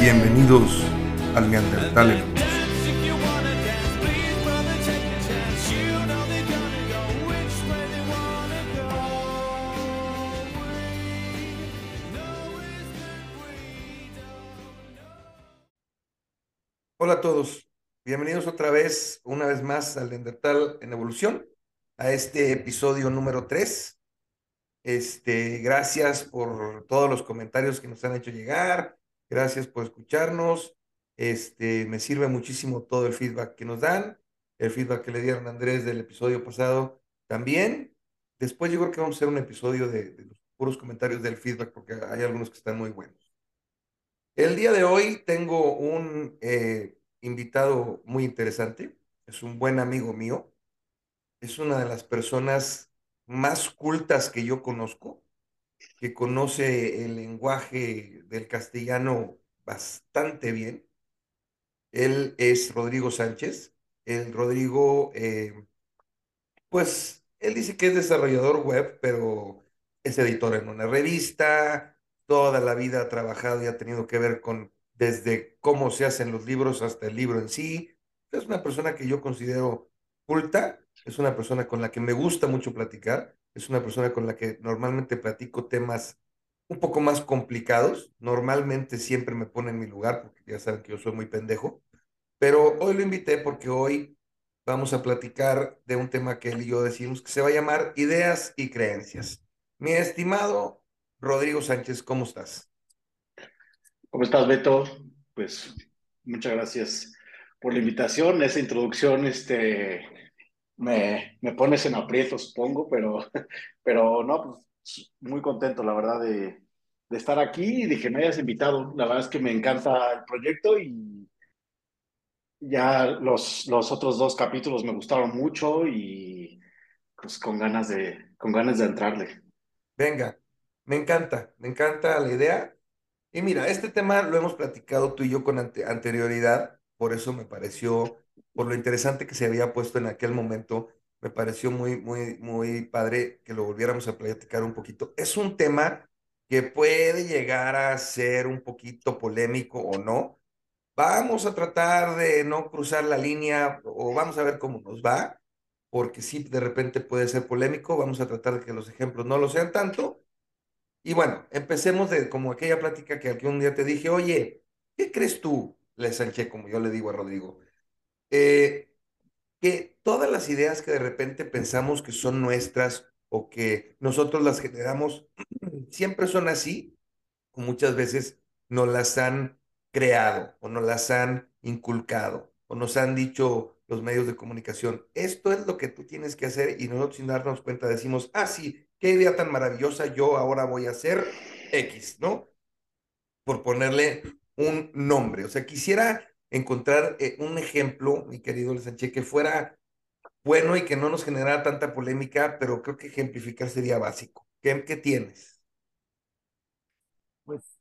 Bienvenidos al Neandertal en Hola a todos, bienvenidos otra vez, una vez más al Neandertal en Evolución, a este episodio número 3. Este, gracias por todos los comentarios que nos han hecho llegar, Gracias por escucharnos. Este, me sirve muchísimo todo el feedback que nos dan, el feedback que le dieron a Andrés del episodio pasado también. Después yo creo que vamos a hacer un episodio de, los puros comentarios del feedback porque hay algunos que están muy buenos. El día de hoy tengo un eh, invitado muy interesante. Es un buen amigo mío. Es una de las personas más cultas que yo conozco que conoce el lenguaje del castellano bastante bien. Él es Rodrigo Sánchez. El Rodrigo, eh, pues, él dice que es desarrollador web, pero es editor en una revista, toda la vida ha trabajado y ha tenido que ver con desde cómo se hacen los libros hasta el libro en sí. Es una persona que yo considero culta, es una persona con la que me gusta mucho platicar es una persona con la que normalmente platico temas un poco más complicados. Normalmente siempre me pone en mi lugar porque ya saben que yo soy muy pendejo. Pero hoy lo invité porque hoy vamos a platicar de un tema que él y yo decimos que se va a llamar ideas y creencias. Mi estimado Rodrigo Sánchez, ¿cómo estás? ¿Cómo estás, Beto? Pues muchas gracias por la invitación, esa introducción, este, me, me pones en aprieto, supongo, pero, pero no, pues muy contento, la verdad, de, de estar aquí y de que me hayas invitado. La verdad es que me encanta el proyecto y ya los, los otros dos capítulos me gustaron mucho y pues con ganas de, con ganas de entrarle. Venga, me encanta, me encanta la idea. Y mira, este tema lo hemos platicado tú y yo con anterioridad, por eso me pareció por lo interesante que se había puesto en aquel momento. Me pareció muy, muy, muy padre que lo volviéramos a platicar un poquito. Es un tema que puede llegar a ser un poquito polémico o no. Vamos a tratar de no cruzar la línea o vamos a ver cómo nos va, porque sí, de repente puede ser polémico. Vamos a tratar de que los ejemplos no lo sean tanto. Y bueno, empecemos de como aquella plática que algún día te dije, oye, ¿qué crees tú? Le sanché, como yo le digo a Rodrigo eh, que todas las ideas que de repente pensamos que son nuestras o que nosotros las generamos, siempre son así, muchas veces nos las han creado o nos las han inculcado o nos han dicho los medios de comunicación, esto es lo que tú tienes que hacer y nosotros sin darnos cuenta decimos, ah, sí, qué idea tan maravillosa, yo ahora voy a hacer X, ¿no? Por ponerle un nombre. O sea, quisiera encontrar eh, un ejemplo, mi querido Sánchez, que fuera bueno y que no nos generara tanta polémica, pero creo que ejemplificar sería básico. ¿Qué, qué tienes? Pues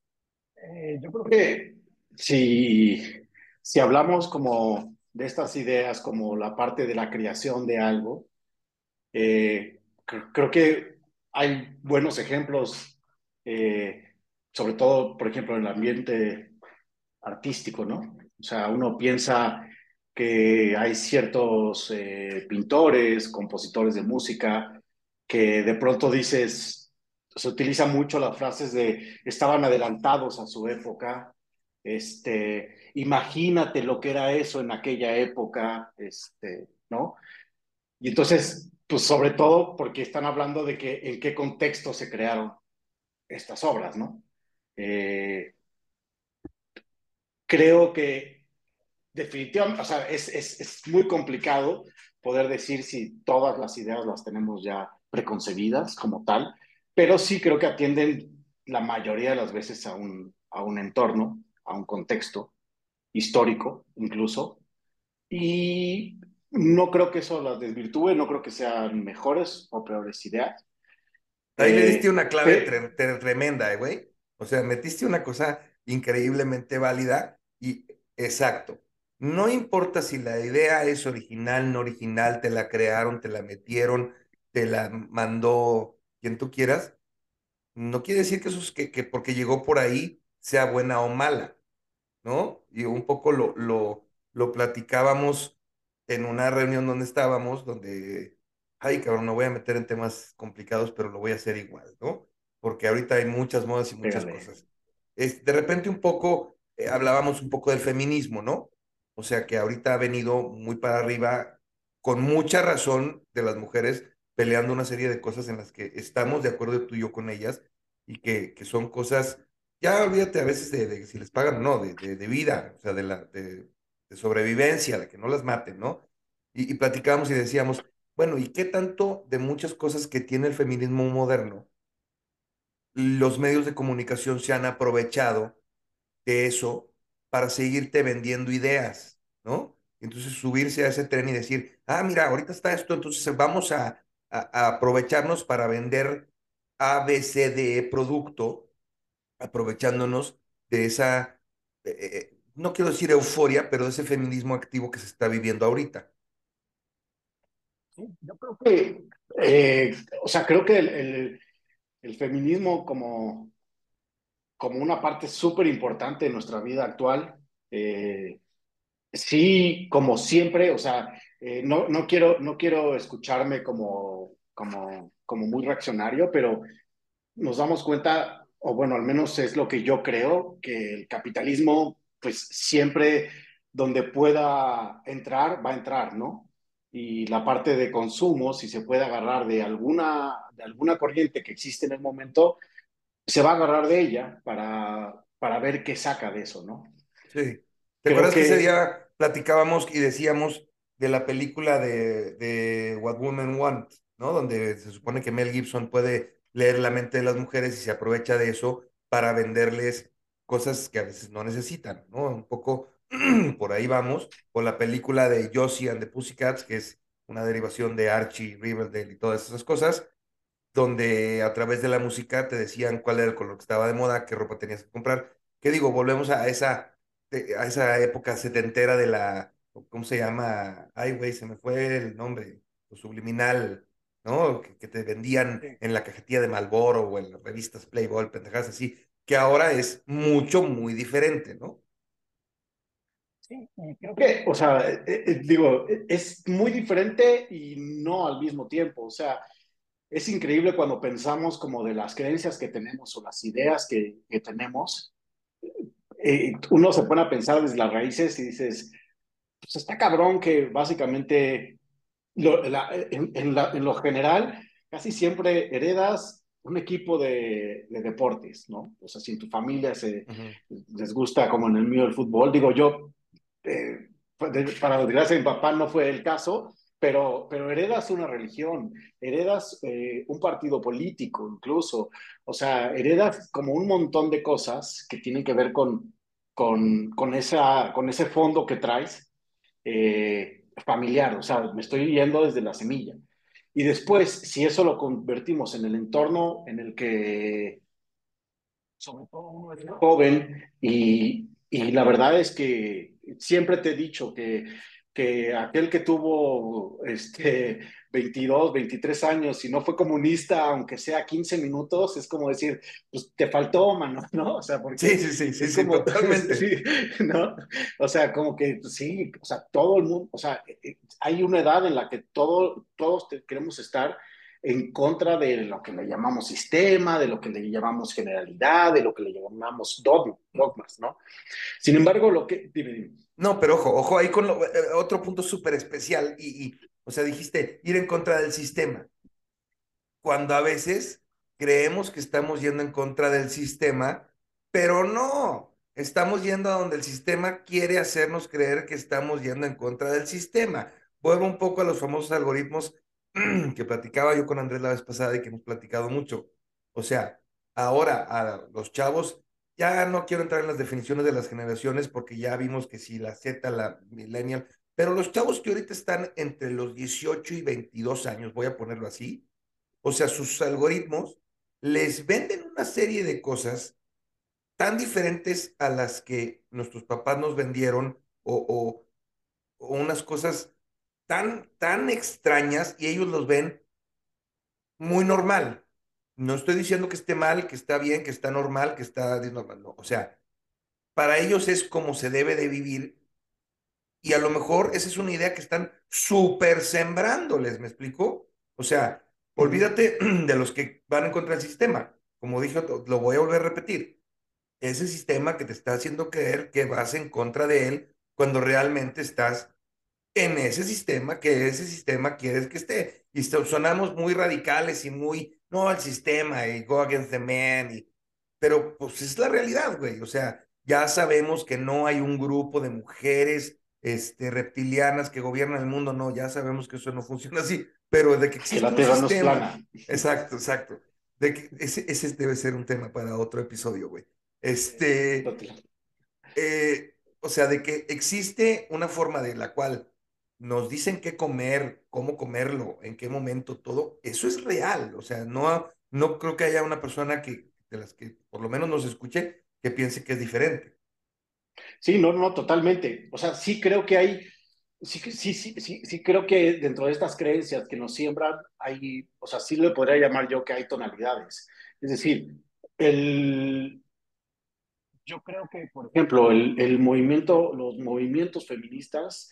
eh, yo creo que si, si hablamos como de estas ideas, como la parte de la creación de algo, eh, creo, que hay buenos ejemplos, sobre todo, por ejemplo, en el ambiente artístico, ¿no? O sea, uno piensa que hay ciertos eh, pintores, compositores de música, que de pronto dices, se utiliza mucho las frases de estaban adelantados a su época, este, imagínate lo que era eso en aquella época, este, ¿no? Y entonces, pues sobre todo porque están hablando de que en qué contexto se crearon estas obras, ¿no? Eh, creo que definitivamente, o sea, es, es, es, muy complicado poder decir si todas las ideas las tenemos ya preconcebidas como tal, pero sí creo que atienden la mayoría de las veces a un, a un entorno, a un contexto histórico incluso, y no creo que eso las desvirtúe, no creo que sean mejores o peores ideas. Ahí le diste una clave tremenda, eh, güey. O sea, metiste una cosa increíblemente válida y exacto. No importa si la idea es original, no original, te la crearon, te la metieron, te la mandó quien tú quieras. No quiere decir que eso es que, que porque llegó por ahí sea buena o mala. ¿no? Y un poco lo, lo, lo platicábamos en una reunión donde estábamos, donde, ay, cabrón, no voy a meter en temas complicados, pero lo voy a hacer igual, ¿no? Porque ahorita hay muchas modas y muchas Pégale. cosas. Es, de repente un poco, eh, hablábamos un poco del feminismo, ¿no? O sea, que ahorita ha venido muy para arriba, con mucha razón de las mujeres, peleando una serie de cosas en las que estamos de acuerdo tú y yo con ellas, y que, que son cosas, ya olvídate a veces de, de si les pagan o no, de, de, vida, o sea, de, la, de sobrevivencia, de que no las maten, ¿no? Y, y platicábamos y decíamos, bueno, ¿y qué tanto de muchas cosas que tiene el feminismo moderno, los medios de comunicación se han aprovechado de eso para seguirte vendiendo ideas, ¿no? Entonces subirse a ese tren y decir, ah, mira, ahorita está esto, entonces vamos a, a, aprovecharnos para vender A, B, C, D, E producto, aprovechándonos de esa, eh, eh, no quiero decir euforia, pero de ese feminismo activo que se está viviendo ahorita. Yo creo que, eh, o sea, creo que el feminismo como, como una parte súper importante de nuestra vida actual, eh, sí, como siempre, o sea, eh, no, no, quiero, no quiero escucharme como, como, como muy reaccionario, pero nos damos cuenta, o bueno, al menos es lo que yo creo, que el capitalismo, pues siempre donde pueda entrar, va a entrar, ¿no? Y la parte de consumo, si se puede agarrar de alguna, de alguna corriente que existe en el momento, se va a agarrar de ella para, para ver qué saca de eso, ¿no? Sí. ¿Te acuerdas que ese día platicábamos y decíamos de la película de, de What Women Want, ¿no? Donde se supone que Mel Gibson puede leer la mente de las mujeres y se aprovecha de eso para venderles cosas que a veces no necesitan, ¿no? Un poco por ahí vamos, o la película de Josie and the Pussycats, que es una derivación de Archie, Riverdale y todas esas cosas, donde a través de la música te decían cuál era el color que estaba de moda, qué ropa tenías que comprar. ¿Qué digo? Volvemos a esa, eh, a esa época setentera de la, ¿cómo se llama? Ay, güey, se me fue el nombre, lo subliminal, ¿no? Que, que te vendían Sí, en la cajetilla de Marlboro o en las revistas Playboy, pendejadas así, que ahora es mucho, muy diferente, ¿no? sí, y creo que, o sea, eh, eh, digo, eh, es muy diferente y no al mismo tiempo, o sea, es increíble cuando pensamos como de las creencias que tenemos o las ideas que, que tenemos, eh, uno se pone a pensar desde las raíces y dices, pues está cabrón que básicamente lo, la, en, en, la, en, lo general casi siempre heredas un equipo de, de, deportes, ¿no? O sea, si en tu familia se, Uh -huh. les gusta, como en el mío, el fútbol, digo yo, eh, para desgracia de mi papá no fue el caso, pero, pero heredas una religión, heredas eh, un partido político incluso, o sea, heredas como un montón de cosas que tienen que ver con, con, con, esa, con ese fondo que traes eh, familiar, o sea, me estoy yendo desde la semilla. Y después, si eso lo convertimos en el entorno en el que sobre todo uno es joven y, y la verdad es que siempre te he dicho que, que aquel que tuvo este, 22, 23 años y no fue comunista, aunque sea 15 minutos, es como decir, pues te faltó, mano, ¿no? O sea, porque sí, sí, sí, sí, es sí, como, totalmente. sí, ¿no? O sea, como que sí, o sea, todo el mundo, o sea, eh, hay una edad en la que todo, todos queremos estar en contra de lo que le llamamos sistema, de lo que le llamamos generalidad, de lo que le llamamos dogma, dogmas, ¿no? Sin embargo, lo que... Dime, dime. No, pero ojo, ojo, ahí con eh, otro punto súper especial y, y, o sea, dijiste ir en contra del sistema. Cuando a veces creemos que estamos yendo en contra del sistema, pero no, estamos yendo a donde el sistema quiere hacernos creer que estamos yendo en contra del sistema. Vuelvo un poco a los famosos algoritmos que platicaba yo con Andrés la vez pasada y que hemos platicado mucho. O sea, ahora a los chavos, ya no quiero entrar en las definiciones de las generaciones porque ya vimos que si la Z, la millennial, pero los chavos que ahorita están entre los 18 y 22 años, voy a ponerlo así, o sea, sus algoritmos les venden una serie de cosas tan diferentes a las que nuestros papás nos vendieron o, o, unas cosas tan, tan extrañas y ellos los ven muy normal. No estoy diciendo que esté mal, que está bien, que está normal, que está normal. No. O sea, para ellos es como se debe de vivir y a lo mejor esa es una idea que están súper sembrándoles, ¿me explico? O sea, olvídate de los que van en contra del sistema. Como dije, lo voy a volver a repetir. Ese sistema que te está haciendo creer que vas en contra de él cuando realmente estás en ese sistema, que ese sistema quieres que esté. Y sonamos muy radicales y muy, no, el sistema y go against the man. Y, pero pues es la realidad, güey. O sea, ya sabemos que no hay un grupo de mujeres este, reptilianas que gobiernan el mundo, no, ya sabemos que eso no funciona así, pero de que existe que la un sistema. Exacto, exacto. De que ese, ese, debe ser un tema para otro episodio, güey. Este, eh, o sea, de que existe una forma de la cual nos dicen qué comer, cómo comerlo, en qué momento, todo, eso es real. O sea, no, no creo que haya una persona que, de las que por lo menos nos escuche, que piense que es diferente. Sí, no, no, totalmente. O sea, sí creo que hay, sí, sí, sí, sí, creo que dentro de estas creencias que nos siembran, hay, o sea, sí le podría llamar yo que hay tonalidades. Es decir, el, yo creo que, por ejemplo, el, el movimiento, los movimientos feministas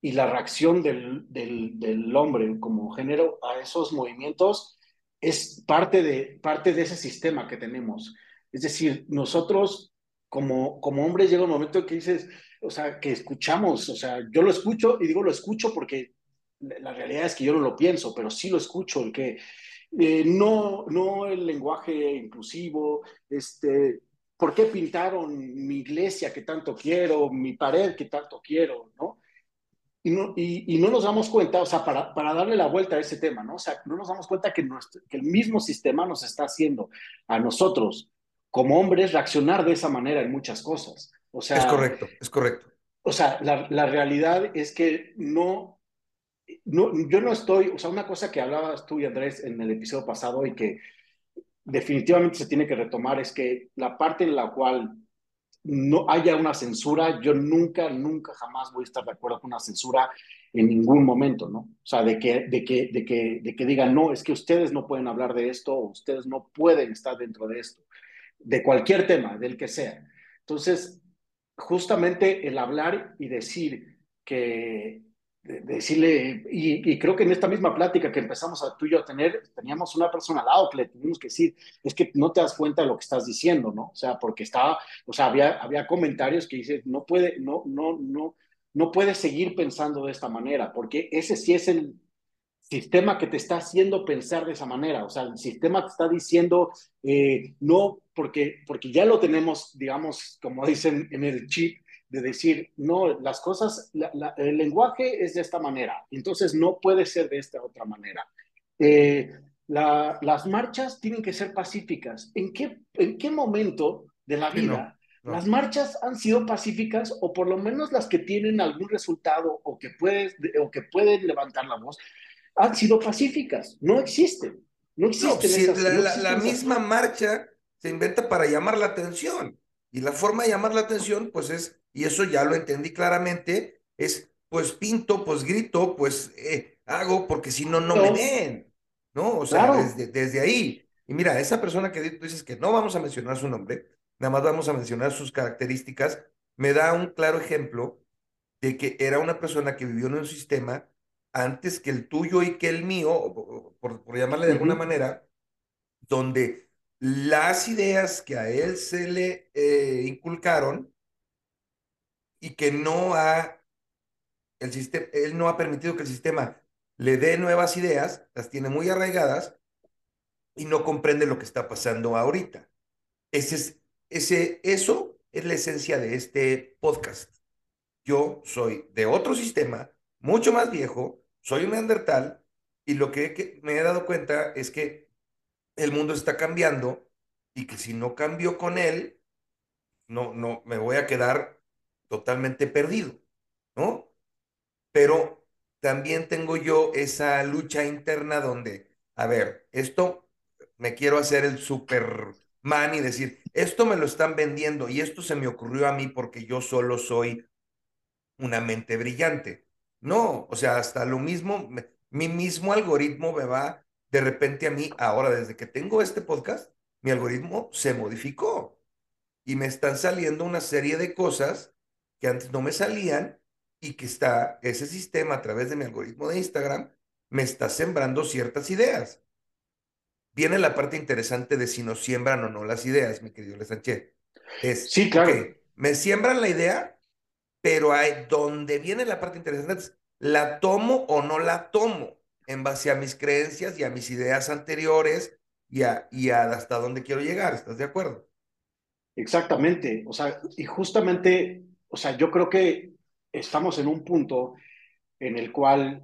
y la reacción del, del, del, hombre como género a esos movimientos es parte de, parte de ese sistema que tenemos. Es decir, nosotros como, como hombres llega un momento en que dices, o sea, que escuchamos, o sea, yo lo escucho y digo lo escucho porque la realidad es que yo no lo pienso, pero sí lo escucho, el que eh, no, no el lenguaje inclusivo, este, ¿por qué pintaron mi iglesia que tanto quiero, mi pared que tanto quiero, ¿no? Y no, y, y no nos damos cuenta, o sea, para, para, darle la vuelta a ese tema, ¿no? O sea, no nos damos cuenta que, nuestro, que el mismo sistema nos está haciendo a nosotros como hombres reaccionar de esa manera en muchas cosas. O sea, es correcto, es correcto. O sea, la, la realidad es que no, no, yo no estoy, o sea, una cosa que hablabas tú y Andrés en el episodio pasado y que definitivamente se tiene que retomar es que la parte en la cual no haya una censura, yo nunca, nunca, jamás voy a estar de acuerdo con una censura en ningún momento, ¿no? O sea, de que, de que, de que, de que digan, no, es que ustedes no pueden hablar de esto, ustedes no pueden estar dentro de esto de cualquier tema, del que sea. Entonces, justamente el hablar y decir que, decirle, y, creo que en esta misma plática que empezamos a tú y yo a tener, teníamos una persona al lado que le tuvimos que decir, es que no te das cuenta de lo que estás diciendo, ¿no? O sea, porque estaba, o sea, había, había comentarios que dices, no puede, no, no, no, no puedes seguir pensando de esta manera, porque ese sí es el, sistema que te está haciendo pensar de esa manera. O sea, el sistema te está diciendo, eh, no, porque, porque ya lo tenemos, digamos, como dicen en el chip, de decir, no, las cosas, el lenguaje es de esta manera, entonces no puede ser de esta otra manera. Eh, las marchas tienen que ser pacíficas. ¿En qué, en qué momento de la vida las marchas han sido pacíficas o por lo menos las que tienen algún resultado o que, puedes, o que pueden levantar la voz? han sido pacíficas, no existen. No existen. la, misma marcha se inventa para llamar la atención. Y la forma de llamar la atención, pues es, y eso ya lo entendí claramente, es pues pinto, pues grito, pues eh, hago, porque si no, no me ven. ¿No? O sea, desde, desde ahí. Y mira, esa persona que dices que no vamos a mencionar su nombre, nada más vamos a mencionar sus características, me da un claro ejemplo de que era una persona que vivió en un sistema antes que el tuyo y que el mío, por, llamarle de alguna manera, donde las ideas que a él se le eh, inculcaron y que no ha, el sistema, él no ha permitido que el sistema le dé nuevas ideas, las tiene muy arraigadas y no comprende lo que está pasando ahorita. Ese es, ese, eso es la esencia de este podcast. Yo soy de otro sistema, mucho más viejo, soy un neandertal y lo que, me he dado cuenta es que el mundo está cambiando y que si no cambio con él, no, no, me voy a quedar totalmente perdido, ¿no? Pero también tengo yo esa lucha interna donde, a ver, esto me quiero hacer el Superman y decir, esto me lo están vendiendo y esto se me ocurrió a mí porque yo solo soy una mente brillante. No, o sea, hasta lo mismo, mi mismo algoritmo me va de repente a mí, ahora desde que tengo este podcast, mi algoritmo se modificó. y me están saliendo una serie de cosas que antes no me salían y que está ese sistema a través de mi algoritmo de Instagram me está sembrando ciertas ideas. Viene la parte interesante de si nos siembran o no las ideas, mi querido Le Sánchez. Es, sí, claro. me siembran la idea, pero hay, donde viene la parte interesante es, ¿la tomo o no la tomo? En base a mis creencias y a mis ideas anteriores y a, y a hasta dónde quiero llegar. ¿Estás de acuerdo? Exactamente. O sea, y justamente, o sea, yo creo que estamos en un punto en el cual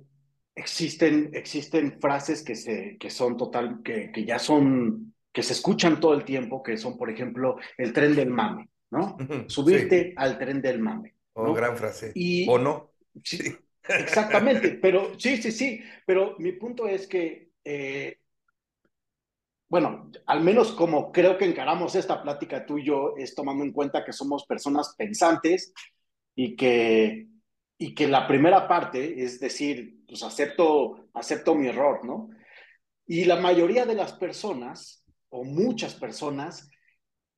existen, existen frases que, se, que son total, que, que ya son, que se escuchan todo el tiempo, que son, por ejemplo, el tren del mame, ¿no? Subirte al tren del mame. Oh, gran frase. o no. Sí, exactamente, pero sí, sí, sí, pero mi punto es que, eh, bueno, al menos como creo que encaramos esta plática tú y yo, es tomando en cuenta que somos personas pensantes y que, y que la primera parte es decir, pues acepto, acepto mi error, ¿no? Y la mayoría de las personas, o muchas personas,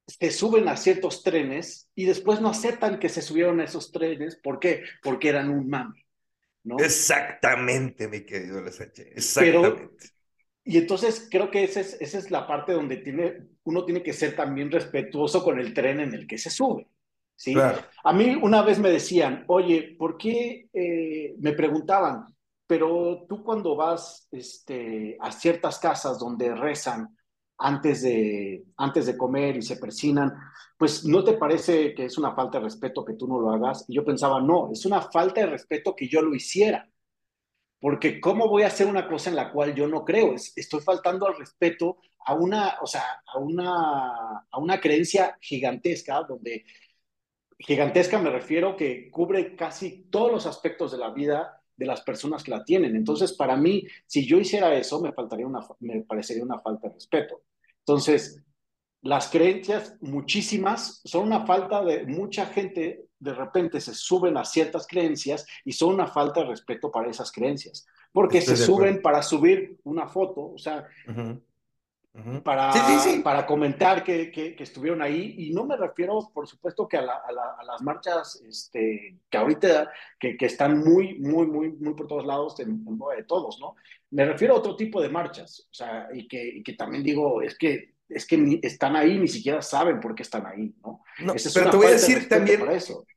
se suben a ciertos trenes y después no aceptan que se subieron a esos trenes. ¿Por qué? Porque eran un mami, ¿no? Exactamente, mi querido Lesache, exactamente. y entonces creo que esa es, esa es la parte donde tiene, uno tiene que ser también respetuoso con el tren en el que se sube. ¿sí? A mí una vez me decían, oye, ¿por qué eh, me preguntaban, pero tú cuando vas este, a ciertas casas donde rezan antes de, antes de comer y se persinan, pues ¿no te parece que es una falta de respeto que tú no lo hagas? Y yo pensaba, no, es una falta de respeto que yo lo hiciera. Porque ¿cómo voy a hacer una cosa en la cual yo no creo? Estoy faltando al respeto a una, o sea, a una, a una creencia gigantesca donde gigantesca me refiero que cubre casi todos los aspectos de la vida de las personas que la tienen. Entonces, para mí, si yo hiciera eso, me, faltaría una, me parecería una falta de respeto. Entonces, las creencias, muchísimas, son una falta de, mucha gente de repente se suben a ciertas creencias y son una falta de respeto para esas creencias, porque se suben para subir una foto, o sea, para, para comentar que, que, estuvieron ahí. Y no me refiero, por supuesto, que a, a, las marchas este, que ahorita que, que, están muy, muy, muy, muy por todos lados, en, de todos, ¿no? Me refiero a otro tipo de marchas, o sea, y que, y que también digo, es que es que ni, están ahí, ni siquiera saben por qué están ahí, ¿no? no pero te voy a decir también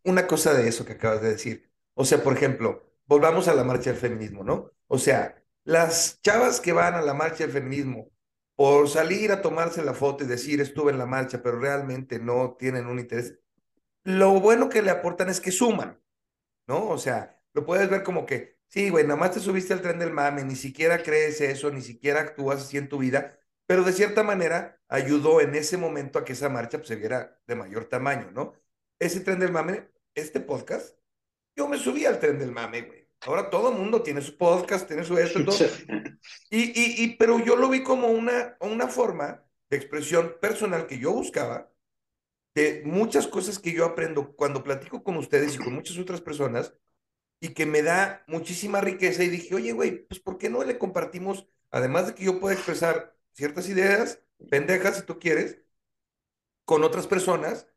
una cosa de eso que acabas de decir. O sea, por ejemplo, volvamos a la marcha del feminismo, ¿no? O sea, las chavas que van a la marcha del feminismo por salir a tomarse la foto y decir estuve en la marcha, pero realmente no tienen un interés. Lo bueno que le aportan es que suman, ¿no? O sea, lo puedes ver como que, sí, güey, nada más te subiste al tren del mame, ni siquiera crees eso, ni siquiera actúas así en tu vida, pero de cierta manera ayudó en ese momento a que esa marcha pues, se viera de mayor tamaño, ¿no? Ese tren del mame, este podcast, yo me subí al tren del mame, güey. Ahora todo el mundo tiene su podcast, tiene su esto, todo. Y, y, y, pero yo lo vi como una, una forma de expresión personal que yo buscaba de muchas cosas que yo aprendo cuando platico con ustedes y con muchas otras personas y que me da muchísima riqueza y dije, oye, güey, pues ¿por qué no le compartimos, además de que yo pueda expresar ciertas ideas, pendejas si tú quieres, con otras personas?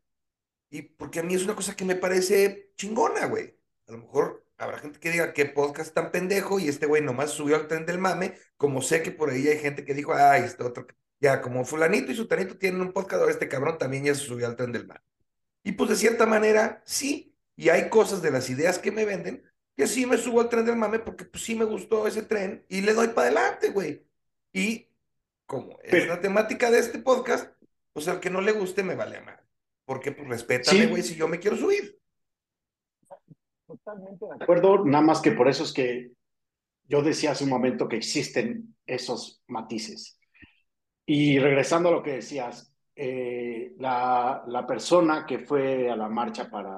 Y porque a mí es una cosa que me parece chingona, güey. A lo mejor Habrá gente que diga que podcast tan pendejo y este güey nomás subió al tren del mame, como sé que por ahí hay gente que dijo, ay, este otro, ya como fulanito y sutanito tienen un podcast, ahora este cabrón también ya se subió al tren del mame. Y pues de cierta manera, sí, y hay cosas de las ideas que me venden que sí me subo al tren del mame porque pues sí me gustó ese tren y le doy para adelante, güey. Y como es la temática de este podcast, pues al que no le guste me vale amar. Porque pues respétame, güey, si yo me quiero subir. Totalmente de acuerdo, nada más que por eso es que yo decía hace un momento que existen esos matices. Y regresando a lo que decías, eh, la, la, persona que fue a la marcha para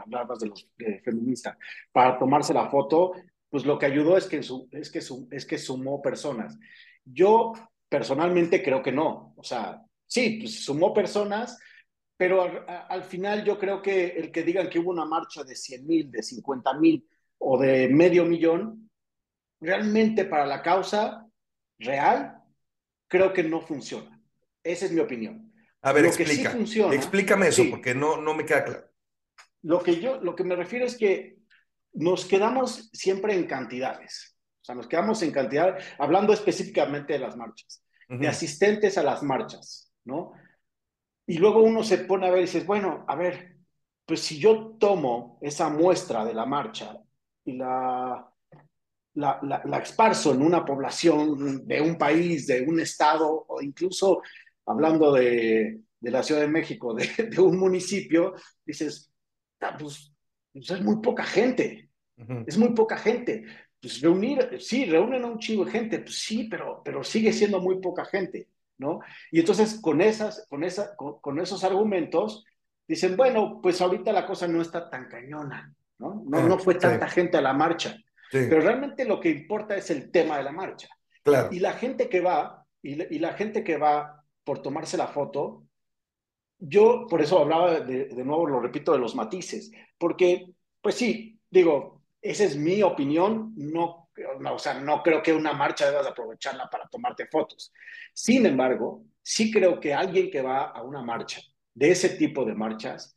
hablar más de los feministas, para tomarse la foto, pues lo que ayudó es que, su, es, que su, es que sumó personas. Yo personalmente creo que no. O sea, sí, pues sumó personas, pero al, final yo creo que el que digan que hubo una marcha de 100 mil, de 50 mil o de medio millón, realmente para la causa real, creo que no funciona. Esa es mi opinión. A ver, explica. Explícame eso, porque no, no me queda claro. Lo que yo, lo que me refiero es que nos quedamos siempre en cantidades. O sea, nos quedamos en cantidad, hablando específicamente de las marchas, de asistentes a las marchas, ¿no? Y luego uno se pone a ver y dice, bueno, a ver, pues si yo tomo esa muestra de la marcha y la, la, la, esparzo en una población de un país, de un estado, o incluso hablando de, de la Ciudad de México, de, de un municipio, dices, ah, pues, pues, es muy poca gente, es muy poca gente. Pues reunir, sí, reúnen a un chingo de gente, pues sí, pero, pero sigue siendo muy poca gente, ¿no? Y entonces con, esas, con, esa, con, esos argumentos dicen, bueno, pues ahorita la cosa no está tan cañona, ¿no? No, ah, no fue tanta gente a la marcha. Pero realmente lo que importa es el tema de la marcha. Claro. Y la gente que va, y, y la gente que va por tomarse la foto, yo por eso hablaba de, de nuevo, lo repito, de los matices, porque, pues sí, digo, esa es mi opinión, no, o sea, no creo que una marcha debas aprovecharla para tomarte fotos. Sin embargo, sí creo que alguien que va a una marcha, de ese tipo de marchas,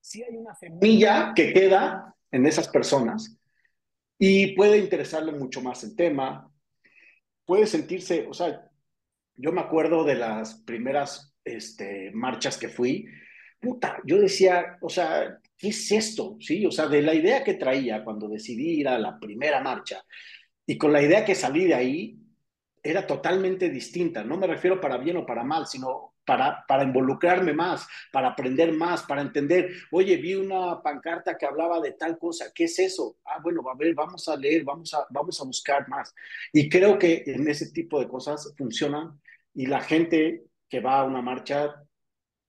sí hay una semilla que queda en esas personas y puede interesarle mucho más el tema, puede sentirse, o sea, yo me acuerdo de las primeras este, marchas que fui, puta, yo decía, o sea, ¿qué es esto? Sí, o sea, de la idea que traía cuando decidí ir a la primera marcha y con la idea que salí de ahí, era totalmente distinta. No me refiero para bien o para mal, sino para, para involucrarme más, para aprender más, para entender, oye, vi una pancarta que hablaba de tal cosa, ¿qué es eso? Ah, bueno, a ver, vamos a leer, vamos a, vamos a buscar más. Y creo que en ese tipo de cosas funcionan y la gente que va a una marcha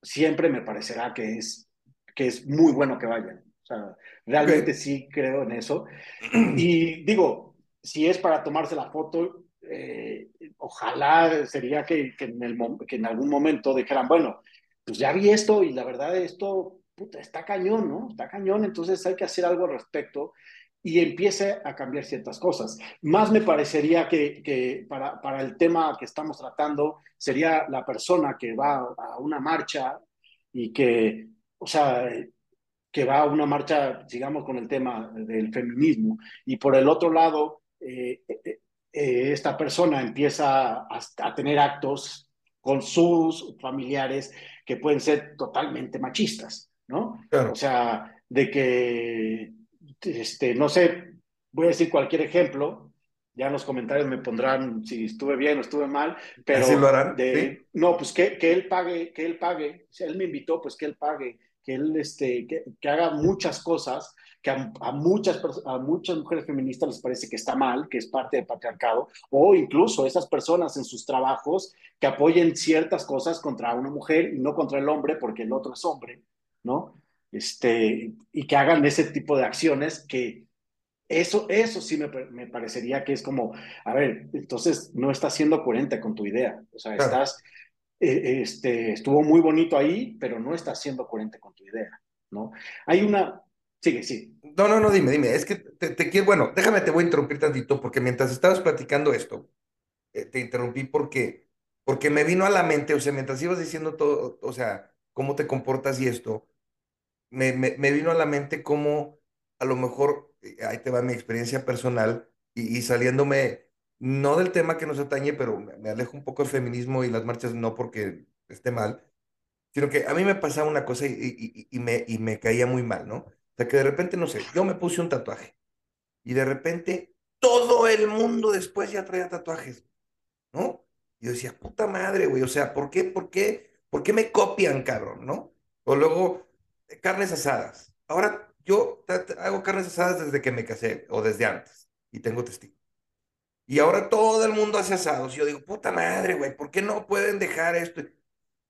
siempre me parecerá que es, que es muy bueno que vayan. O sea, realmente sí creo en eso. Y digo, si es para tomarse la foto, eh, ojalá sería que, que, en el, que en algún momento dijeran, bueno, pues ya vi esto y la verdad esto puta, está cañón, ¿no? Está cañón, entonces hay que hacer algo al respecto y empiece a cambiar ciertas cosas. Más me parecería que, que para, para, el tema que estamos tratando sería la persona que va a una marcha y que, o sea, que va a una marcha, digamos, con el tema del feminismo. Y por el otro lado, eh, eh, eh, esta persona empieza a, a, tener actos con sus familiares que pueden ser totalmente machistas, ¿no? O sea, de que este, no sé, voy a decir cualquier ejemplo, ya en los comentarios me pondrán si estuve bien o estuve mal, pero ¿Así lo harán? no, pues que, que, él pague, que él pague, si él me invitó, pues que él pague, que él este, que, que haga muchas cosas que a, a, muchas, a muchas mujeres feministas les parece que está mal, que es parte del patriarcado, o incluso esas personas en sus trabajos que apoyen ciertas cosas contra una mujer y no contra el hombre porque el otro es hombre, ¿no? este, y que hagan ese tipo de acciones que eso, eso sí me, me, parecería que es como, a ver, entonces no estás siendo coherente con tu idea, o sea, estás, eh, este, estuvo muy bonito ahí, pero no estás siendo coherente con tu idea, ¿no? Hay una, sigue, sí. No, no, no, dime, dime, es que te, quiero, bueno, déjame, te voy a interrumpir tantito, porque mientras estabas platicando esto, eh, te interrumpí porque, porque me vino a la mente, o sea, mientras ibas diciendo todo, o sea, cómo te comportas y esto, me, me, vino a la mente como a lo mejor, eh, ahí te va mi experiencia personal y, saliéndome, no del tema que nos atañe, pero me, alejo un poco del feminismo y las marchas, no porque esté mal, sino que a mí me pasaba una cosa y, y, me, y me caía muy mal, ¿no? O sea, que de repente, no sé, yo me puse un tatuaje y de repente todo el mundo después ya traía tatuajes, ¿no? Y yo decía, puta madre, güey, o sea, ¿por qué, por qué, por qué me copian, cabrón, ¿no? O luego carnes asadas. Ahora yo hago carnes asadas desde que me casé o desde antes y tengo testigo. Y ahora todo el mundo hace asados. Y yo digo, puta madre, güey, ¿por qué no pueden dejar esto?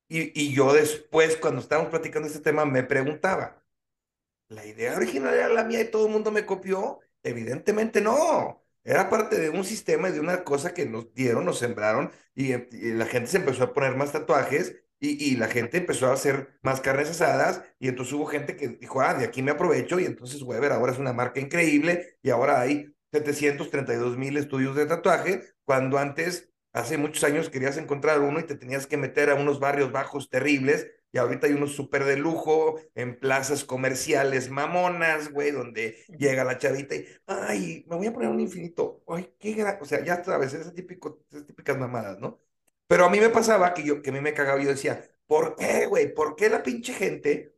Y, y yo después, cuando estábamos platicando este tema, me preguntaba, ¿la idea original era la mía y todo el mundo me copió? Evidentemente no. Era parte de un sistema y de una cosa que nos dieron, nos sembraron y, y la gente se empezó a poner más tatuajes y, la gente empezó a hacer más carnes asadas y entonces hubo gente que dijo, ah, de aquí me aprovecho y entonces Weber ahora es una marca increíble y ahora hay 732 mil estudios de tatuaje, cuando antes hace muchos años querías encontrar uno y te tenías que meter a unos barrios bajos terribles y ahorita hay unos súper de lujo en plazas comerciales mamonas, güey, donde llega la chavita y, ay, me voy a poner un infinito. Ay, qué gran, o sea, ya sabes, esas, típico, esas típicas mamadas, ¿no? Pero a mí me pasaba que yo, que a mí me cagaba y yo decía, ¿por qué, güey? ¿Por qué la pinche gente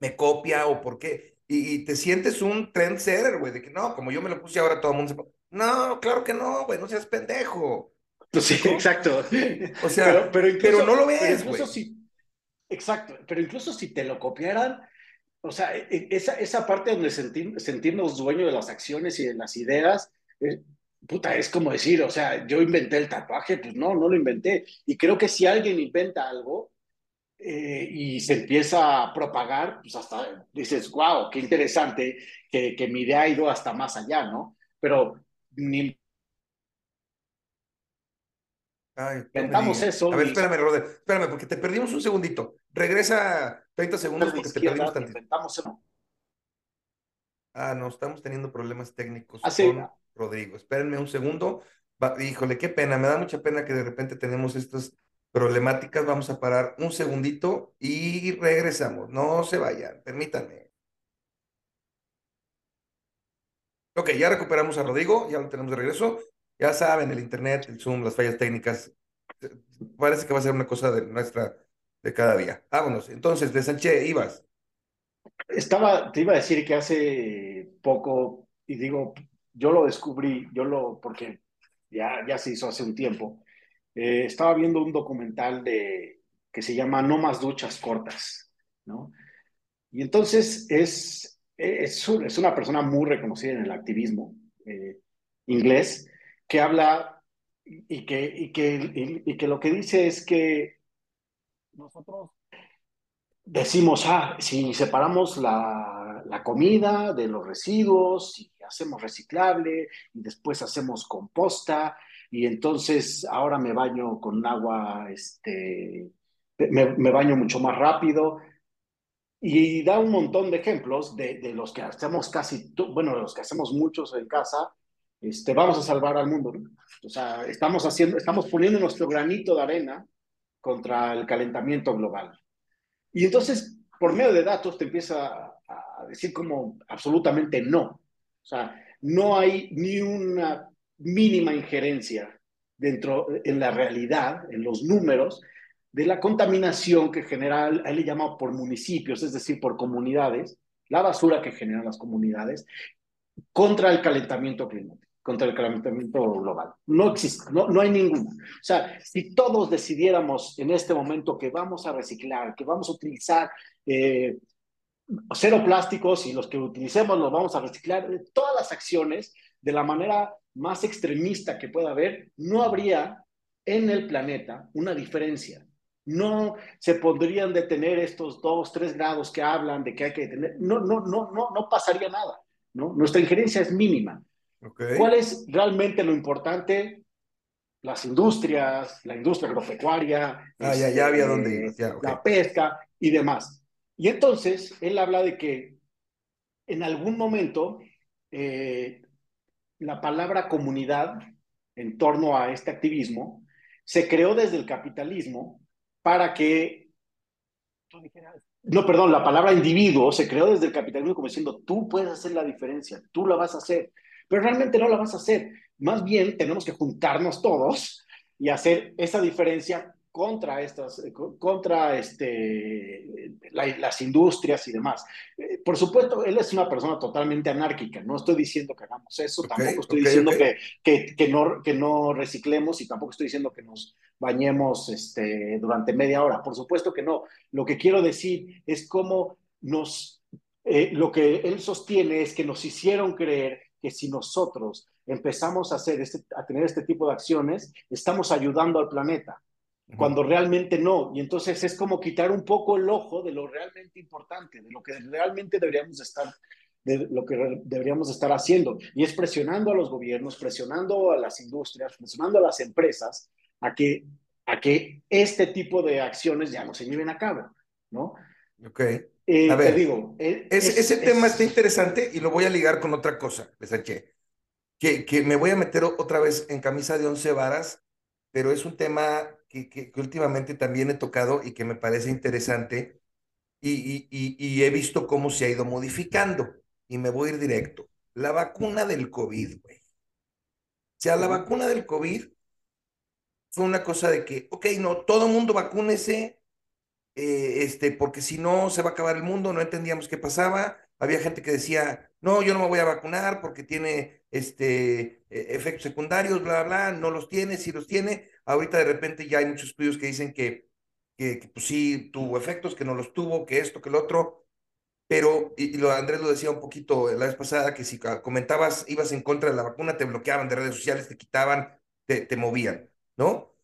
me copia o por qué? Y, te sientes un trendsetter, güey, de que no, como yo me lo puse ahora todo el mundo se... No, claro que no, güey, no seas pendejo. Pues sí, exacto. O sea, pero, pero, no lo ves, güey. Exacto, pero incluso si te lo copiaran, o sea, e, e, esa, esa parte donde sentirnos dueños de las acciones y de las ideas, eh, puta, es como decir, o sea, yo inventé el tatuaje, pues no, no lo inventé. Y creo que si alguien inventa algo eh, y se empieza a propagar, pues hasta dices, wow, qué interesante que, que mi idea ha ido hasta más allá, ¿no? Pero ni Ay, Inventamos eso. A ver, espérame, Roder, espérame, porque te perdimos un segundito. Regresa 30 segundos porque te perdimos tantito. Eso. Ah, no, estamos teniendo problemas técnicos ah, con Rodrigo. Espérenme un segundo. híjole, qué pena, me da mucha pena que de repente tenemos estas problemáticas. Vamos a parar un segundito y regresamos. No se vayan, permítanme. Ok, ya recuperamos a Rodrigo, ya lo tenemos de regreso. Ya saben, el internet, el Zoom, las fallas técnicas, parece que va a ser una cosa de nuestra, de cada día. Vámonos. Entonces, de Sánchez, ibas. Estaba, te iba a decir que hace poco, y digo, yo lo descubrí, yo lo, porque ya, ya se hizo hace un tiempo, eh, estaba viendo un documental de, que se llama No más duchas cortas, ¿no? Y entonces es, es, una persona muy reconocida en el activismo eh, inglés, que habla y que, y, que, y, que lo que dice es que nosotros decimos, ah, si separamos la, la, comida de los residuos, y hacemos reciclable, y después hacemos composta, y entonces ahora me baño con agua, este, me, me baño mucho más rápido, y da un montón de ejemplos de, de los que hacemos casi, bueno, de los que hacemos muchos en casa, este, vamos a salvar al mundo. O sea, estamos, haciendo, estamos poniendo nuestro granito de arena contra el calentamiento global. Y entonces, por medio de datos, te empieza a, decir como absolutamente no. O sea, no hay ni una mínima injerencia dentro, en la realidad, en los números, de la contaminación que genera, él le llama por municipios, es decir, por comunidades, la basura que generan las comunidades, contra el calentamiento climático contra el calentamiento global. No existe, no, no hay ninguno. O sea, si todos decidiéramos en este momento que vamos a reciclar, que vamos a utilizar eh, cero plásticos y los que utilicemos los vamos a reciclar, todas las acciones de la manera más extremista que pueda haber, no habría en el planeta una diferencia. No se podrían detener estos dos, tres grados que hablan de que hay que detener. No, no, no, no, no pasaría nada. ¿no? Nuestra injerencia es mínima. ¿Cuál es realmente lo importante? Las industrias, la industria agropecuaria, ah, ya, ya había donde la pesca y demás. Y entonces él habla de que en algún momento eh, la palabra comunidad en torno a este activismo se creó desde el capitalismo para que no, perdón, la palabra individuo se creó desde el capitalismo como diciendo, tú puedes hacer la diferencia, tú la vas a hacer pero realmente no la vas a hacer. Más bien tenemos que juntarnos todos y hacer esa diferencia contra estas, eh, contra este, las industrias y demás. Eh, por supuesto, él es una persona totalmente anárquica. No estoy diciendo que hagamos eso, tampoco estoy diciendo Que, que, que, no, que no reciclemos y tampoco estoy diciendo que nos bañemos este, durante media hora. Por supuesto que no. Lo que quiero decir es cómo nos, eh, lo que él sostiene es que nos hicieron creer que si nosotros empezamos a, hacer este, a tener este tipo de acciones, estamos ayudando al planeta, cuando realmente no. Y entonces es como quitar un poco el ojo de lo realmente importante, de lo que realmente deberíamos estar de lo que deberíamos estar haciendo. Y es presionando a los gobiernos, presionando a las industrias, presionando a las empresas a que, a que este tipo de acciones ya no se lleven a cabo, ¿no? Ok. Eh, a ver, digo, eh, ese tema está interesante y lo voy a ligar con otra cosa, que, que me voy a meter otra vez en camisa de once varas pero es un tema que, que, últimamente también he tocado y que me parece interesante y, y, y, y he visto cómo se ha ido modificando. Y me voy a ir directo. La vacuna del COVID, güey. O sea, la vacuna del COVID fue una cosa de que, ok, no, todo el mundo vacúnese, eh, este, porque si no se va a acabar el mundo, no entendíamos qué pasaba. Había gente que decía, no, yo no me voy a vacunar porque tiene este, e, efectos secundarios, bla, bla, no los tiene, sí los tiene. Ahorita de repente ya hay muchos estudios que dicen que, que, que pues sí tuvo efectos, que no los tuvo, que esto, que lo otro. Pero, y, lo, Andrés lo decía un poquito la vez pasada, que si comentabas, ibas en contra de la vacuna, te bloqueaban de redes sociales, te quitaban, te, te movían, ¿no?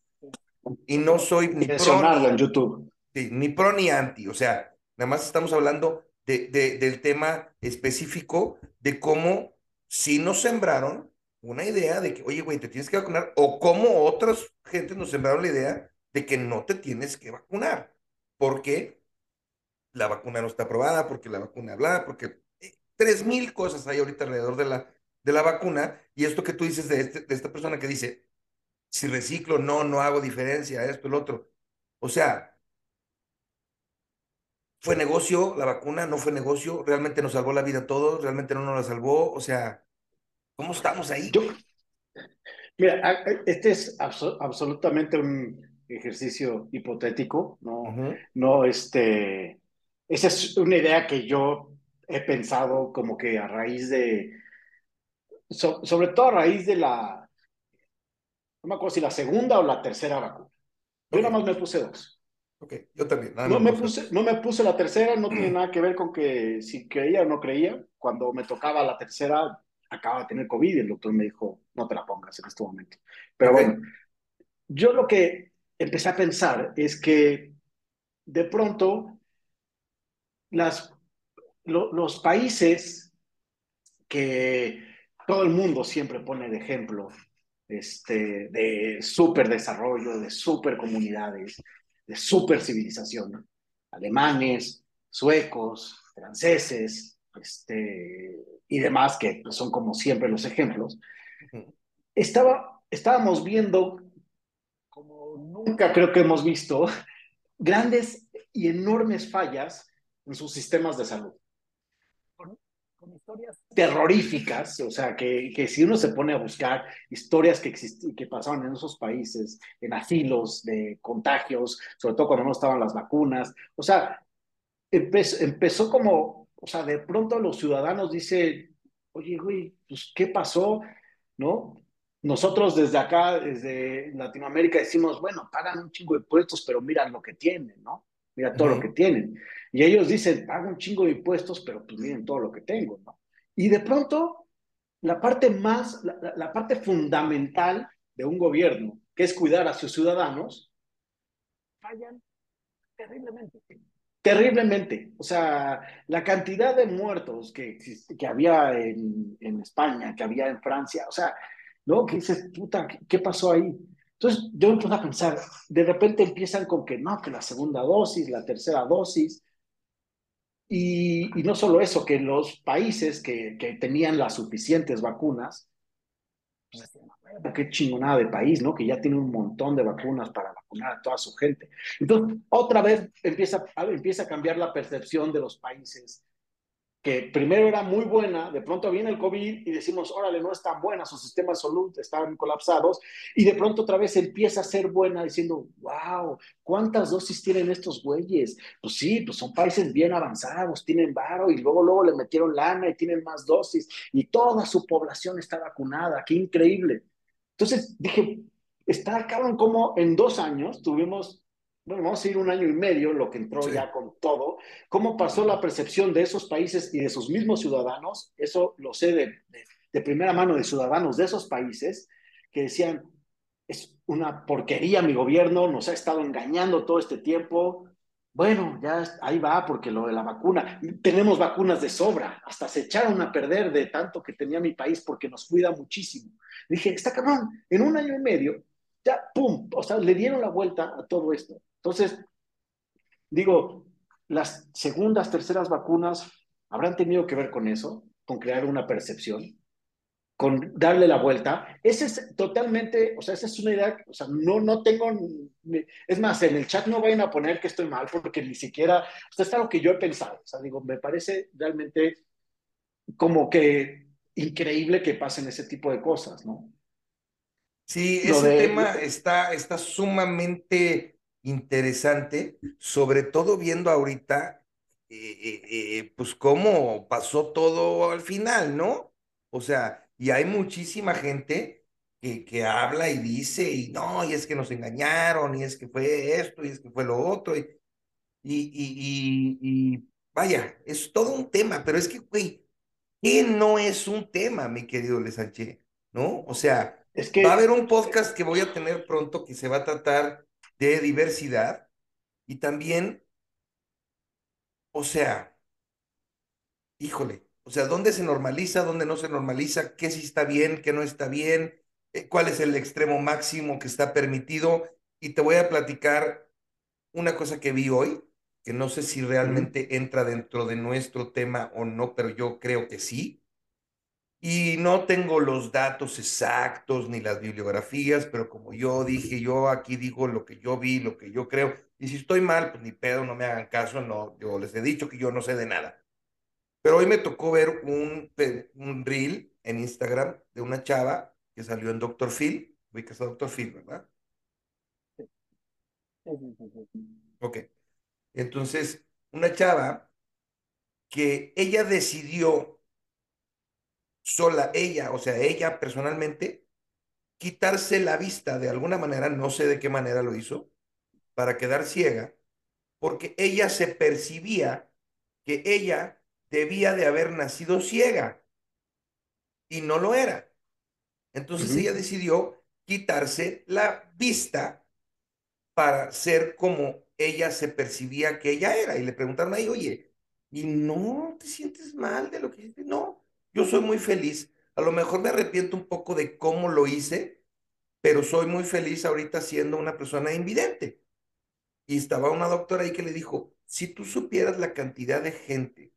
Y no soy ni pro, ni, en YouTube. ni pro ni anti, o sea, nada más estamos hablando de, de, del tema específico de cómo si nos sembraron una idea de que, oye, güey, te tienes que vacunar, o cómo otras gente nos sembraron la idea de que no te tienes que vacunar. ¿Por qué? la vacuna no está aprobada, porque la vacuna habla, porque eh, tres mil cosas hay ahorita alrededor de la, de la vacuna. Y esto que tú dices de, este, de esta persona que dice, si reciclo, no, no hago diferencia, esto, el otro. O sea, ¿fue negocio la vacuna? ¿No fue negocio? ¿Realmente nos salvó la vida a todos? ¿Realmente no nos la salvó? O sea, ¿cómo estamos ahí? Yo, mira, este es absolutamente un ejercicio hipotético, ¿no? No, este esa es una idea que yo he pensado como que a raíz de, sobre todo a raíz de la, no me acuerdo si la segunda o la tercera vacuna. Yo nada más me puse dos. Ok, yo también. no, me puse, no me puse la tercera, no tiene nada que ver con que si creía o no creía. Cuando me tocaba la tercera, acaba de tener COVID y el doctor me dijo, no te la pongas en este momento. Pero bueno, yo lo que empecé a pensar es que de pronto las, los países que todo el mundo siempre pone de ejemplo este, de súper desarrollo, de súper comunidades, de súper civilización, alemanes, suecos, franceses, este, y demás, que son como siempre los ejemplos, estaba, estábamos viendo, como nunca creo que hemos visto, grandes y enormes fallas en sus sistemas de salud. Con, historias terroríficas, o sea, que, que, si uno se pone a buscar historias que, que pasaron en esos países, en asilos de contagios, sobre todo cuando no estaban las vacunas, o sea, empezó, empezó como, o sea, de pronto los ciudadanos dicen, oye, güey, pues, ¿qué pasó? ¿No? Nosotros desde acá, desde Latinoamérica, decimos, bueno, pagan un chingo de impuestos, pero miran lo que tienen, ¿no? Mira todo lo que tienen. Y ellos dicen, pago un chingo de impuestos, pero pues miren todo lo que tengo, ¿no? Y de pronto, la parte más, la, la parte fundamental de un gobierno, que es cuidar a sus ciudadanos, fallan terriblemente. Terriblemente. O sea, la cantidad de muertos que, que había en, en España, que había en Francia, o sea, ¿no? Que dices, puta, ¿qué pasó ahí? Entonces yo empiezo a pensar, de repente empiezan con que no, que la segunda dosis, la tercera dosis, y, no solo eso, que los países que, que tenían las suficientes vacunas, pues, qué chingonada de país, ¿no? Que ya tiene un montón de vacunas para vacunar a toda su gente. Entonces, otra vez empieza, empieza a cambiar la percepción de los países que primero era muy buena, de pronto viene el COVID y decimos, órale, no es tan buena, sus sistemas de salud están colapsados, y de pronto otra vez empieza a ser buena diciendo, wow, ¿cuántas dosis tienen estos güeyes? Pues sí, pues son países bien avanzados, tienen varo, y luego, luego le metieron lana y tienen más dosis, y toda su población está vacunada, qué increíble. Entonces dije, está cabrón como en dos años tuvimos bueno, vamos a ir un año y medio, lo que entró ya con todo, cómo pasó la percepción de esos países y de sus mismos ciudadanos, eso lo sé de, de, primera mano de ciudadanos de esos países, que decían, es una porquería mi gobierno, nos ha estado engañando todo este tiempo, bueno, ya ahí va, porque lo de la vacuna, tenemos vacunas de sobra, hasta se echaron a perder de tanto que tenía mi país porque nos cuida muchísimo. Dije, está cabrón, en un año y medio, ya, pum, o sea, le dieron la vuelta a todo esto. Entonces, digo, las segundas, terceras vacunas habrán tenido que ver con eso, con crear una percepción. con darle la vuelta. Ese es totalmente, o sea, esa es una idea, o sea, no, no tengo, es más, en el chat no vayan a poner que estoy mal porque ni siquiera, o sea, es algo que yo he pensado, o sea, digo, me parece realmente como que increíble que pasen ese tipo de cosas, ¿no? Sí, ese tema está, está sumamente interesante, sobre todo viendo ahorita, eh, eh, eh, pues cómo pasó todo al final, ¿no? O sea, y hay muchísima gente que, que habla y dice, y no, y es que nos engañaron, y es que fue esto, y es que fue lo otro, y, y, y, y vaya, es todo un tema, pero es que, güey, ¿qué no es un tema, mi querido Lesanche? ¿No? O sea, es que, va a haber un podcast que voy a tener pronto que se va a tratar de diversidad y también, o sea, híjole, o sea, ¿dónde se normaliza, dónde no se normaliza? ¿Qué sí está bien, qué no está bien? Eh, ¿Cuál es el extremo máximo que está permitido? Y te voy a platicar una cosa que vi hoy, que no sé si realmente entra dentro de nuestro tema o no, pero yo creo que sí. Y no tengo los datos exactos ni las bibliografías, pero como yo dije, yo aquí digo lo que yo vi, lo que yo creo. Y si estoy mal, pues ni pedo, no me hagan caso, no, yo les he dicho que yo no sé de nada. Pero hoy me tocó ver un, un reel en Instagram de una chava que salió en Dr. Phil. Ubicas a Dr. Phil, ¿verdad? Ok. Entonces, una chava que ella decidió sola, ella, o sea, ella personalmente, quitarse la vista de alguna manera, no sé de qué manera lo hizo, para quedar ciega, porque ella se percibía que ella debía de haber nacido ciega y no lo era. Entonces ella decidió quitarse la vista para ser como ella se percibía que ella era. Y le preguntaron ahí, oye, ¿y no te sientes mal de lo que hiciste? No, yo soy muy feliz. A lo mejor me arrepiento un poco de cómo lo hice, pero soy muy feliz ahorita siendo una persona invidente. Y estaba una doctora ahí que le dijo, si tú supieras la cantidad de gente